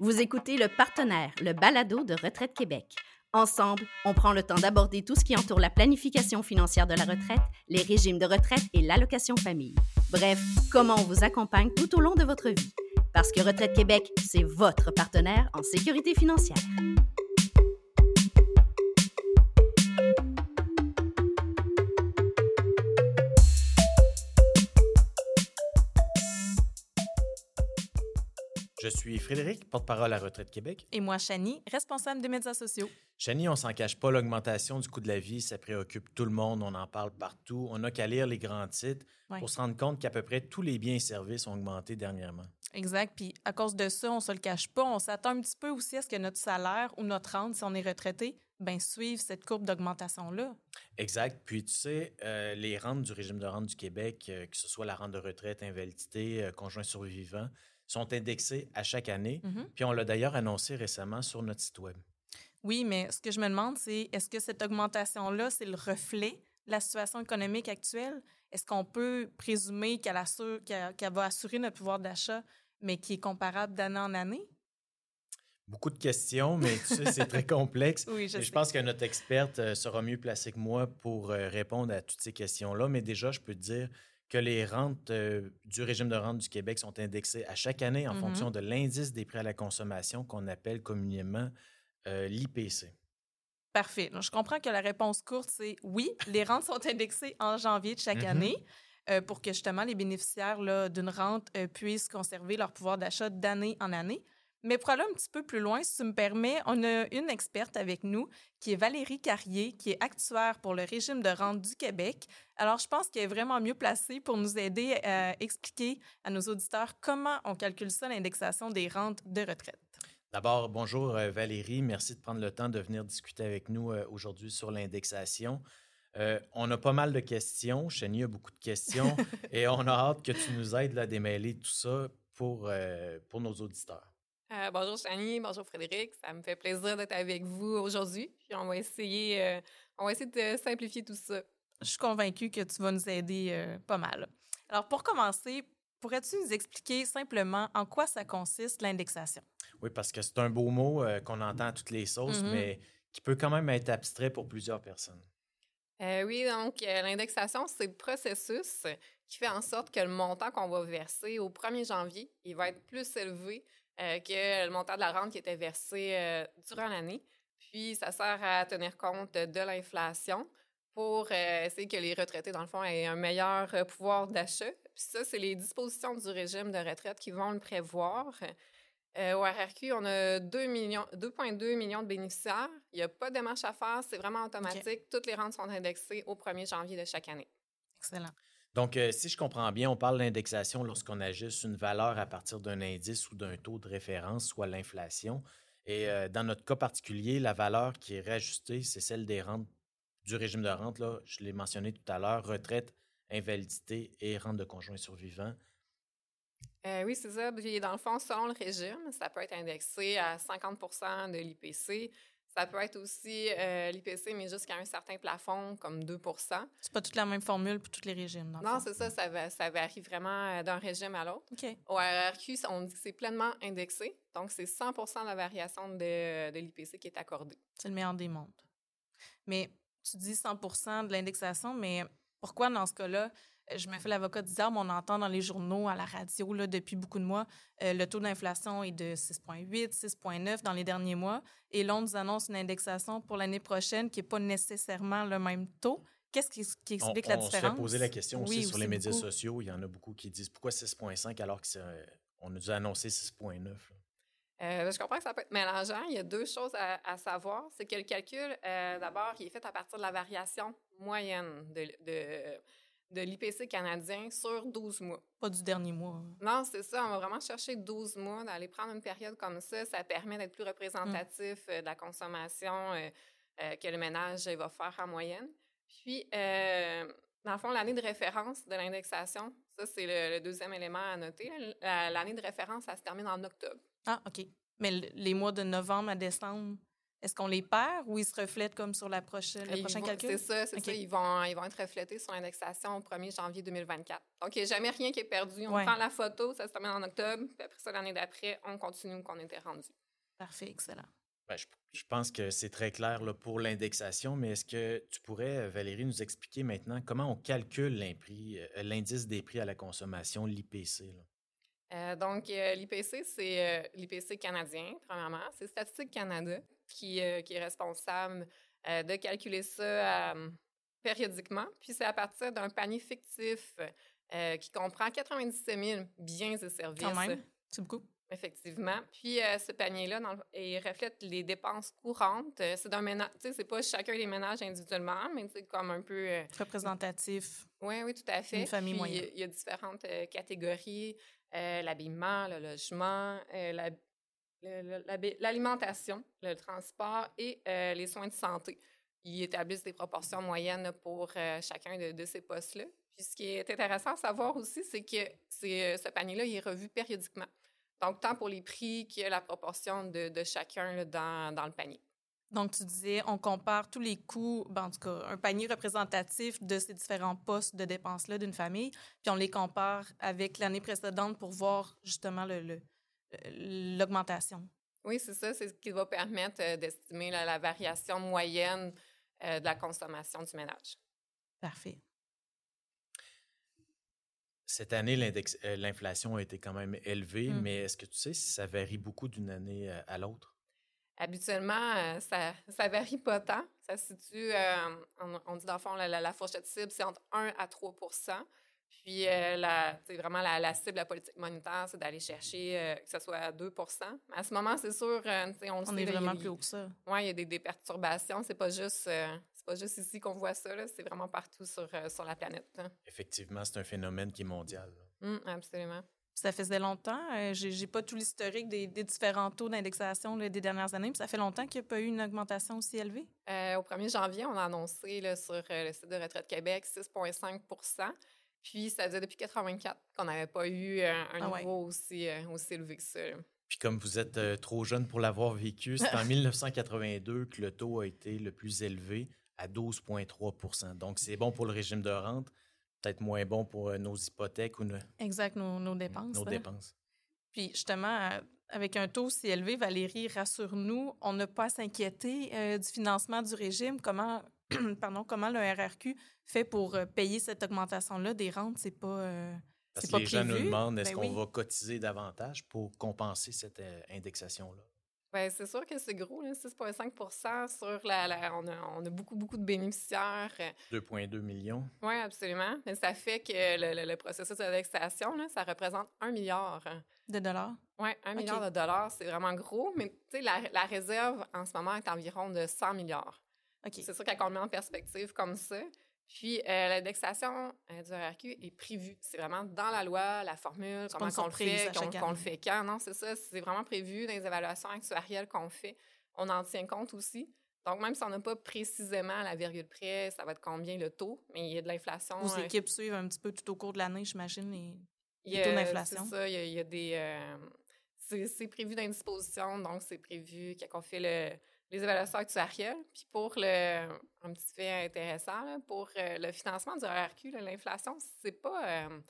Vous écoutez le partenaire, le balado de Retraite Québec. Ensemble, on prend le temps d'aborder tout ce qui entoure la planification financière de la retraite, les régimes de retraite et l'allocation famille. Bref, comment on vous accompagne tout au long de votre vie. Parce que Retraite Québec, c'est votre partenaire en sécurité financière. Je suis Frédéric, porte-parole à Retraite Québec. Et moi, Chani, responsable des médias sociaux. Chani, on s'en cache pas, l'augmentation du coût de la vie, ça préoccupe tout le monde, on en parle partout. On n'a qu'à lire les grands titres Ouais. pour se rendre compte qu'à peu près tous les biens et services ont augmenté dernièrement. Exact. Puis à cause de ça, on se le cache pas. On s'attend un petit peu aussi à ce que notre salaire ou notre rente, si on est retraité, ben suive cette courbe d'augmentation-là. Exact. Puis tu sais, euh, les rentes du régime de rente du Québec, euh, que ce soit la rente de retraite, invalidité, euh, conjoint survivant, sont indexées à chaque année. Mhm. Puis on l'a d'ailleurs annoncé récemment sur notre site web. Oui, mais ce que je me demande, c'est est-ce que cette augmentation-là, c'est le reflet de la situation économique actuelle? Est-ce qu'on peut présumer qu'elle va assurer notre pouvoir d'achat, mais qui est comparable d'année en année? Beaucoup de questions, mais tu sais, c'est très complexe. Oui, je Et je pense que notre experte euh, sera mieux placée que moi pour euh, répondre à toutes ces questions-là. Mais déjà, je peux te dire que les rentes euh, du régime de rente du Québec sont indexées à chaque année en Mhm. fonction de l'indice des prix à la consommation qu'on appelle communément euh, l'IPC. Parfait. Donc, je comprends que la réponse courte, c'est oui, les rentes sont indexées en janvier de chaque Mhm. année euh, pour que justement les bénéficiaires d'une rente puissent conserver leur pouvoir d'achat d'année en année. Mais pour aller un petit peu plus loin, si tu me permets, on a une experte avec nous qui est Valérie Carrier, qui est actuaire pour le régime de rente du Québec. Alors, je pense qu'elle est vraiment mieux placée pour nous aider à expliquer à nos auditeurs comment on calcule ça, l'indexation des rentes de retraite. D'abord, bonjour euh, Valérie. Merci de prendre le temps de venir discuter avec nous euh, aujourd'hui sur l'indexation. Euh, on a pas mal de questions. Cheny a beaucoup de questions et on a hâte que tu nous aides là, à démêler tout ça pour, euh, pour nos auditeurs. Euh, bonjour Chani, bonjour Frédéric. Ça me fait plaisir d'être avec vous aujourd'hui. Puis on va essayer, euh, on va essayer de simplifier tout ça. Je suis convaincue que tu vas nous aider euh, pas mal. Alors, pour commencer, pourrais-tu nous expliquer simplement en quoi ça consiste l'indexation? Oui, parce que c'est un beau mot euh, qu'on entend à toutes les sauces, Mhm. mais qui peut quand même être abstrait pour plusieurs personnes. Euh, oui, donc euh, l'indexation, c'est le processus qui fait en sorte que le montant qu'on va verser au 1er janvier, il va être plus élevé euh, que le montant de la rente qui était versé euh, durant l'année. Puis, ça sert à tenir compte de l'inflation pour euh, essayer que les retraités, dans le fond, aient un meilleur pouvoir d'achat. Puis ça, c'est les dispositions du régime de retraite qui vont le prévoir. Euh, au RRQ, on a 2 millions- 2,2 millions de bénéficiaires. Il n'y a pas de démarche à faire, c'est vraiment automatique. Toutes les rentes sont indexées au 1er janvier de chaque année. Excellent. Donc, euh, si je comprends bien, on parle d'indexation lorsqu'on ajuste une valeur à partir d'un indice ou d'un taux de référence, soit l'inflation. Et euh, dans notre cas particulier, la valeur qui est réajustée, c'est celle des rentes du régime de rente. Là, je l'ai mentionné tout à l'heure, retraite, invalidité et rente de conjoint survivant. Euh, oui, c'est ça. Dans le fond, selon le régime, ça peut être indexé à 50 de l'IPC. Ça peut être aussi euh, l'IPC, mais jusqu'à un certain plafond, comme 2 C'est pas toute la même formule pour tous les régimes, dans Non, c'est ça, ça, va- ça varie vraiment euh, d'un régime à l'autre. OK. Au RRQ, on dit que c'est pleinement indexé. Donc, c'est 100 de la variation de, de l'IPC qui est accordée. C'est le meilleur des mondes. Mais tu dis 100% de l'indexation, mais pourquoi dans ce cas-là, je me fais l'avocat du diable, on entend dans les journaux, à la radio, là, depuis beaucoup de mois, euh, le taux d'inflation est de 6,8, 6,9 dans les derniers mois, et l'on nous annonce une indexation pour l'année prochaine qui n'est pas nécessairement le même taux. Qu'est-ce qui, qui On, explique la on se différence? fait poser la question aussi Oui, sur les médias beaucoup. sociaux. Il y en a beaucoup qui disent pourquoi 6,5 alors qu'on nous a annoncé 6,9. là? Euh, je comprends que ça peut être mélangeant. Il y a deux choses à, à savoir. C'est que le calcul, euh, d'abord, il est fait à partir de la variation moyenne de, de, de l'IPC canadien sur 12 mois. Pas du dernier mois. Non, c'est ça. On va vraiment chercher 12 mois, d'aller prendre une période comme ça. Ça permet d'être plus représentatif euh, de la consommation euh, euh, que le ménage va faire en moyenne. Puis, dans le fond, l'année de référence de l'indexation, ça, c'est le, le deuxième élément à noter. La- L'année de référence, ça se termine en octobre. Ah, OK. Mais le- les mois de novembre à décembre, est-ce qu'on les perd ou ils se reflètent comme sur la prochaine, le prochain calcul? C'est ça, c'est ça. Ils vont, ils vont être reflétés sur l'indexation au 1er janvier 2024. Donc, il n'y a jamais rien qui est perdu. On prend la photo, ça se termine en octobre, puis après ça, l'année d'après, on continue où on était rendu. Parfait, excellent. Ben, je, pense que c'est très clair là, pour l'indexation, mais est-ce que tu pourrais, Valérie, nous expliquer maintenant comment on calcule euh, l'indice des prix à la consommation, l'IPC? Euh, donc, euh, l'IPC, c'est l'IPC canadien, premièrement. C'est Statistique Canada qui, qui est responsable de calculer ça périodiquement. Puis, c'est à partir d'un panier fictif qui comprend 97 000 biens et services. Quand même, c'est beaucoup. Effectivement. Puis euh, ce panier-là, il reflète les dépenses courantes. Euh, c'est d'un ménage, tu sais, c'est pas chacun des ménages individuellement, mais c'est comme un peu. Euh, Représentatif. Oui, oui, tout à fait. Une famille moyenne. Il y, a différentes catégories l'habillement, le logement, l'alimentation, le transport et les soins de santé. Ils établissent des proportions moyennes pour chacun de, ces postes-là. Puis ce qui est intéressant à savoir aussi, c'est que ce panier-là, il est revu périodiquement. Donc, tant pour les prix que la proportion de, chacun dans, le panier. Donc, tu disais, on compare tous les coûts, ben, en tout cas, un panier représentatif de ces différents postes de dépenses-là d'une famille, puis on les compare avec l'année précédente pour voir justement l'augmentation. Oui, c'est ça. C'est ce qui va permettre euh, d'estimer la, variation moyenne euh, de la consommation du ménage. Parfait. Cette année, euh, l'inflation a été quand même élevée, mmh. mais est-ce que tu sais si ça varie beaucoup d'une année à l'autre? Habituellement, ça ne varie pas tant. Ça se situe, on, dit dans le fond, la, fourchette cible, c'est entre 1 à 3 Puis, la, vraiment, la, cible de la politique monétaire, c'est d'aller chercher que ce soit à 2 Mais à ce moment, c'est sûr, on, on est vraiment plus haut que ça. Oui, il y a des, des perturbations. C'est pas juste pas juste ici qu'on voit ça, c'est vraiment partout sur, euh, sur la planète. Hein. Effectivement, c'est un phénomène qui est mondial. Mmh, absolument. Ça faisait longtemps. Euh, Je j'ai pas tout l'historique des, différents taux d'indexation des dernières années. Puis ça fait longtemps qu'il n'y a pas eu une augmentation aussi élevée? Euh, au 1er janvier, on a annoncé là, sur le site de Retraite Québec 6,5 Puis ça faisait depuis 1984 qu'on n'avait pas eu un, ah niveau aussi, aussi élevé que ça. Puis comme vous êtes trop jeune pour l'avoir vécu, c'est en 1982 que le taux a été le plus élevé à 12,3% Donc, c'est bon pour le régime de rente, peut-être moins bon pour euh, nos hypothèques ou nos, exact, nos, dépenses. Nos dépenses. Puis justement, avec un taux si élevé, Valérie, rassure-nous, on n'a pas à s'inquiéter euh, du financement du régime. Comment, pardon, comment le RRQ fait pour euh, payer cette augmentation-là des rentes? C'est pas. Parce que les gens nous demandent est-ce ben qu'on va cotiser davantage pour compenser cette indexation-là? Bien, c'est sûr que c'est gros, 6,5% sur la. on, a, on, a, beaucoup, beaucoup de bénéficiaires. 2,2 euh. millions. Oui, absolument. Mais ça fait que le, le, processus d'indexation, ça représente un milliard. De dollars? Oui, un milliard de dollars, c'est vraiment gros. Mais tu sais, la, la, réserve en ce moment est environ de 100 milliards. C'est sûr qu'on met en perspective comme ça, puis, euh, l'indexation euh, du RRQ est prévue. C'est vraiment dans la loi, la formule, comment on le fait, qu'on le fait quand. Non, c'est ça. C'est vraiment prévu dans les évaluations actuarielles qu'on fait. On en tient compte aussi. Donc, même si on n'a pas précisément la virgule près, ça va être combien le taux, mais il y a de l'inflation. Vos euh, équipes suivent un petit peu tout au cours de l'année, j'imagine, les, taux d'inflation. C'est ça. Il y a, des... c'est prévu dans une disposition, donc c'est prévu qu'on fait le les évaluations actuarielles. Puis pour le, un petit fait intéressant, pour euh, le financement du RRQ, l'inflation, c'est pas, euh,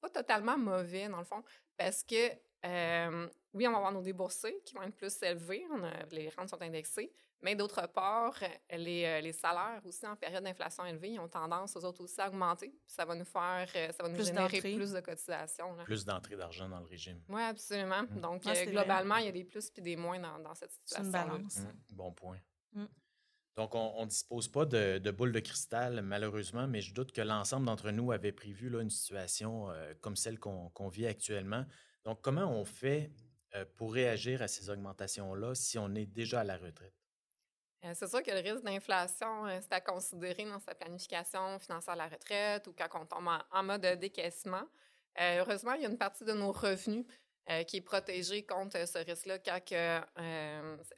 pas totalement mauvais, dans le fond, parce que, euh, oui, on va avoir nos déboursés qui vont être plus élevés, les rentes sont indexées, mais d'autre part, les, euh, les, salaires aussi en période d'inflation élevée, ils ont tendance aux autres aussi à augmenter. Ça va nous faire, euh, ça va nous générer plus de cotisations. Plus d'entrée d'argent dans le régime. Oui, absolument. Mm. Donc, euh, globalement, il y a des plus et des moins dans, dans cette situation. une balance. Mm. Bon point. Mm. Donc, on ne dispose pas de, de, boule de cristal, malheureusement, mais je doute que l'ensemble d'entre nous avait prévu là, une situation comme celle qu'on vit actuellement. Donc, comment on fait pour réagir à ces augmentations-là si on est déjà à la retraite? Euh, c'est sûr que le risque d'inflation, euh, c'est à considérer dans sa planification financière de la retraite ou quand on tombe en, mode décaissement. Euh, heureusement, il y a une partie de nos revenus qui est protégée contre ce risque-là quand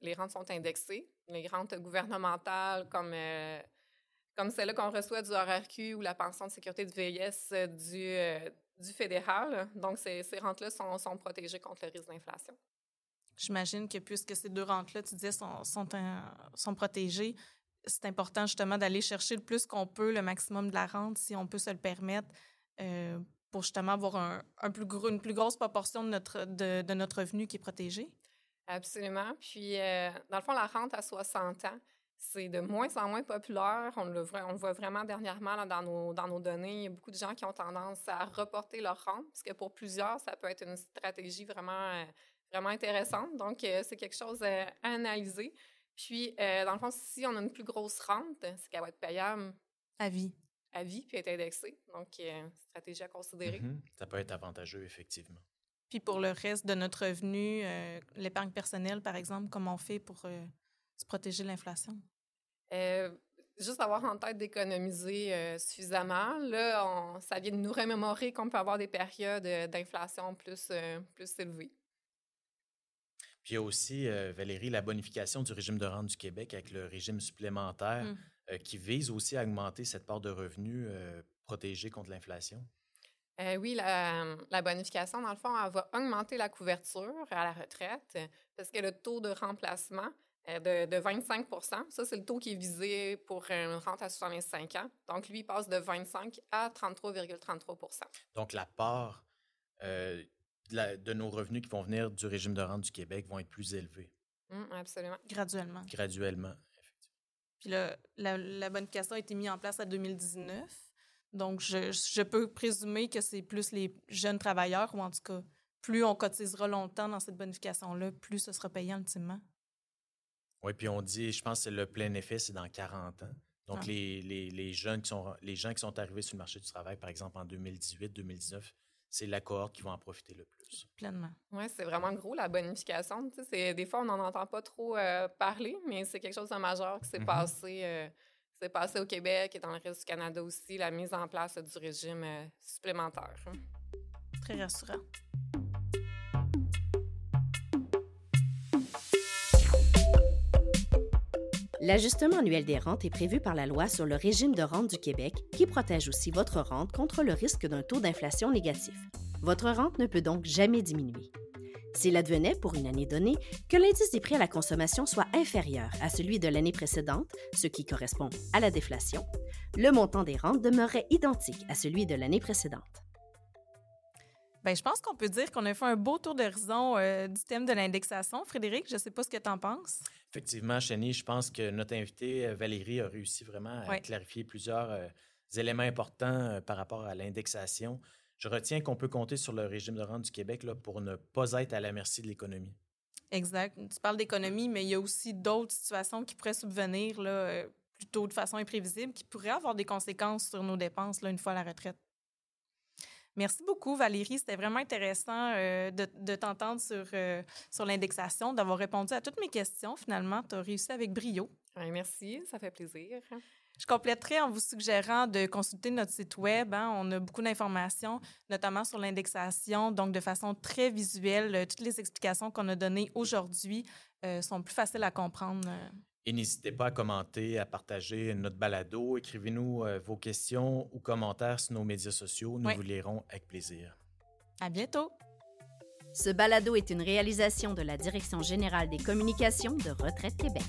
les rentes sont indexées. Les rentes gouvernementales comme, comme celle-là qu'on reçoit du RRQ ou la pension de sécurité de vieillesse du, fédéral. Donc, ces, rentes-là sont protégées contre le risque d'inflation. J'imagine que puisque ces deux rentes-là, tu disais, sont, sont, protégées, c'est important justement d'aller chercher le plus qu'on peut, le maximum de la rente, si on peut se le permettre, euh, pour justement avoir un, un, plus gros, une plus grosse proportion de notre, de, de notre revenu qui est protégé. Absolument. Puis, euh, dans le fond, la rente à 60 ans, c'est de moins en moins populaire. On le, on le voit vraiment dernièrement là, dans, nos, dans nos données. Il y a beaucoup de gens qui ont tendance à reporter leur rente, parce que pour plusieurs, ça peut être une stratégie vraiment, euh, vraiment intéressante. Donc, euh, c'est quelque chose à analyser. Puis, euh, dans le fond, si on a une plus grosse rente, c'est qu'elle va être payable à vie. À vie, puis être indexée. Donc, euh, stratégie à considérer. Mm -hmm. Ça peut être avantageux, effectivement. Puis pour le reste de notre revenu, euh, l'épargne personnelle, par exemple, comment on fait pour euh, se protéger de l'inflation? Euh, juste avoir en tête d'économiser euh, suffisamment. Là, on, ça vient de nous remémorer qu'on peut avoir des périodes d'inflation plus, euh, plus élevées. Puis il y a aussi, euh, Valérie, la bonification du régime de rente du Québec avec le régime supplémentaire Mm. euh, qui vise aussi à augmenter cette part de revenus euh, protégée contre l'inflation. Euh, oui, la, la bonification, dans le fond, elle va augmenter la couverture à la retraite parce que le taux de remplacement de, de 25 ça, c'est le taux qui est visé pour une rente à 65 ans. Donc, lui, il passe de 25 à 33,33 Donc, la part euh, de, la- de nos revenus qui vont venir du régime de rente du Québec vont être plus élevés Hum, absolument. Graduellement. graduellement. Puis là, la, la bonification a été mise en place en 2019. Donc, je, je peux présumer que c'est plus les jeunes travailleurs, ou en tout cas, plus on cotisera longtemps dans cette bonification-là, plus ce sera payant ultimement. Oui, puis on dit, je pense que le plein effet, c'est dans 40 ans. Donc, Ah. les, les, les jeunes qui sont, les gens qui sont arrivés sur le marché du travail, par exemple, en 2018, 2019, c'est la cohorte qui va en profiter le plus. Pleinement. Oui, c'est vraiment gros, la bonification. Tu sais, c'est- des fois, on n'en entend pas trop euh, parler, mais c'est quelque chose de majeur qui s'est Mhm. passé, euh, passé au Québec et dans le reste du Canada aussi, la mise en place du régime euh, supplémentaire. hein. Très rassurant. L'ajustement annuel des rentes est prévu par la loi sur le régime de rente du Québec qui protège aussi votre rente contre le risque d'un taux d'inflation négatif. Votre rente ne peut donc jamais diminuer. S'il advenait, pour une année donnée, que l'indice des prix à la consommation soit inférieur à celui de l'année précédente, ce qui correspond à la déflation, le montant des rentes demeurerait identique à celui de l'année précédente. Ben, je pense qu'on peut dire qu'on a fait un beau tour d'horizon euh, du thème de l'indexation. Frédéric, je ne sais pas ce que tu en penses. Effectivement, Chénie, je pense que notre invitée, euh, Valérie, a réussi vraiment à clarifier plusieurs euh, éléments importants euh, par rapport à l'indexation. Je retiens qu'on peut compter sur le régime de rente du Québec là, pour ne pas être à la merci de l'économie. Exact. Tu parles d'économie, mais il y a aussi d'autres situations qui pourraient subvenir là, plutôt de façon imprévisible, qui pourraient avoir des conséquences sur nos dépenses là, une fois à la retraite. Merci beaucoup, Valérie. C'était vraiment intéressant euh, de, de t'entendre sur, euh, sur l'indexation, d'avoir répondu à toutes mes questions. Finalement, tu as réussi avec brio. Ouais, merci, ça fait plaisir. Je compléterai en vous suggérant de consulter notre site web. hein. On a beaucoup d'informations, notamment sur l'indexation, donc de façon très visuelle. Euh, Toutes les explications qu'on a données aujourd'hui euh, sont plus faciles à comprendre. Et n'hésitez pas à commenter, à partager notre balado. Écrivez-nous euh, vos questions ou commentaires sur nos médias sociaux. Nous vous lirons avec plaisir. À bientôt! Ce balado est une réalisation de la Direction générale des communications de Retraite Québec.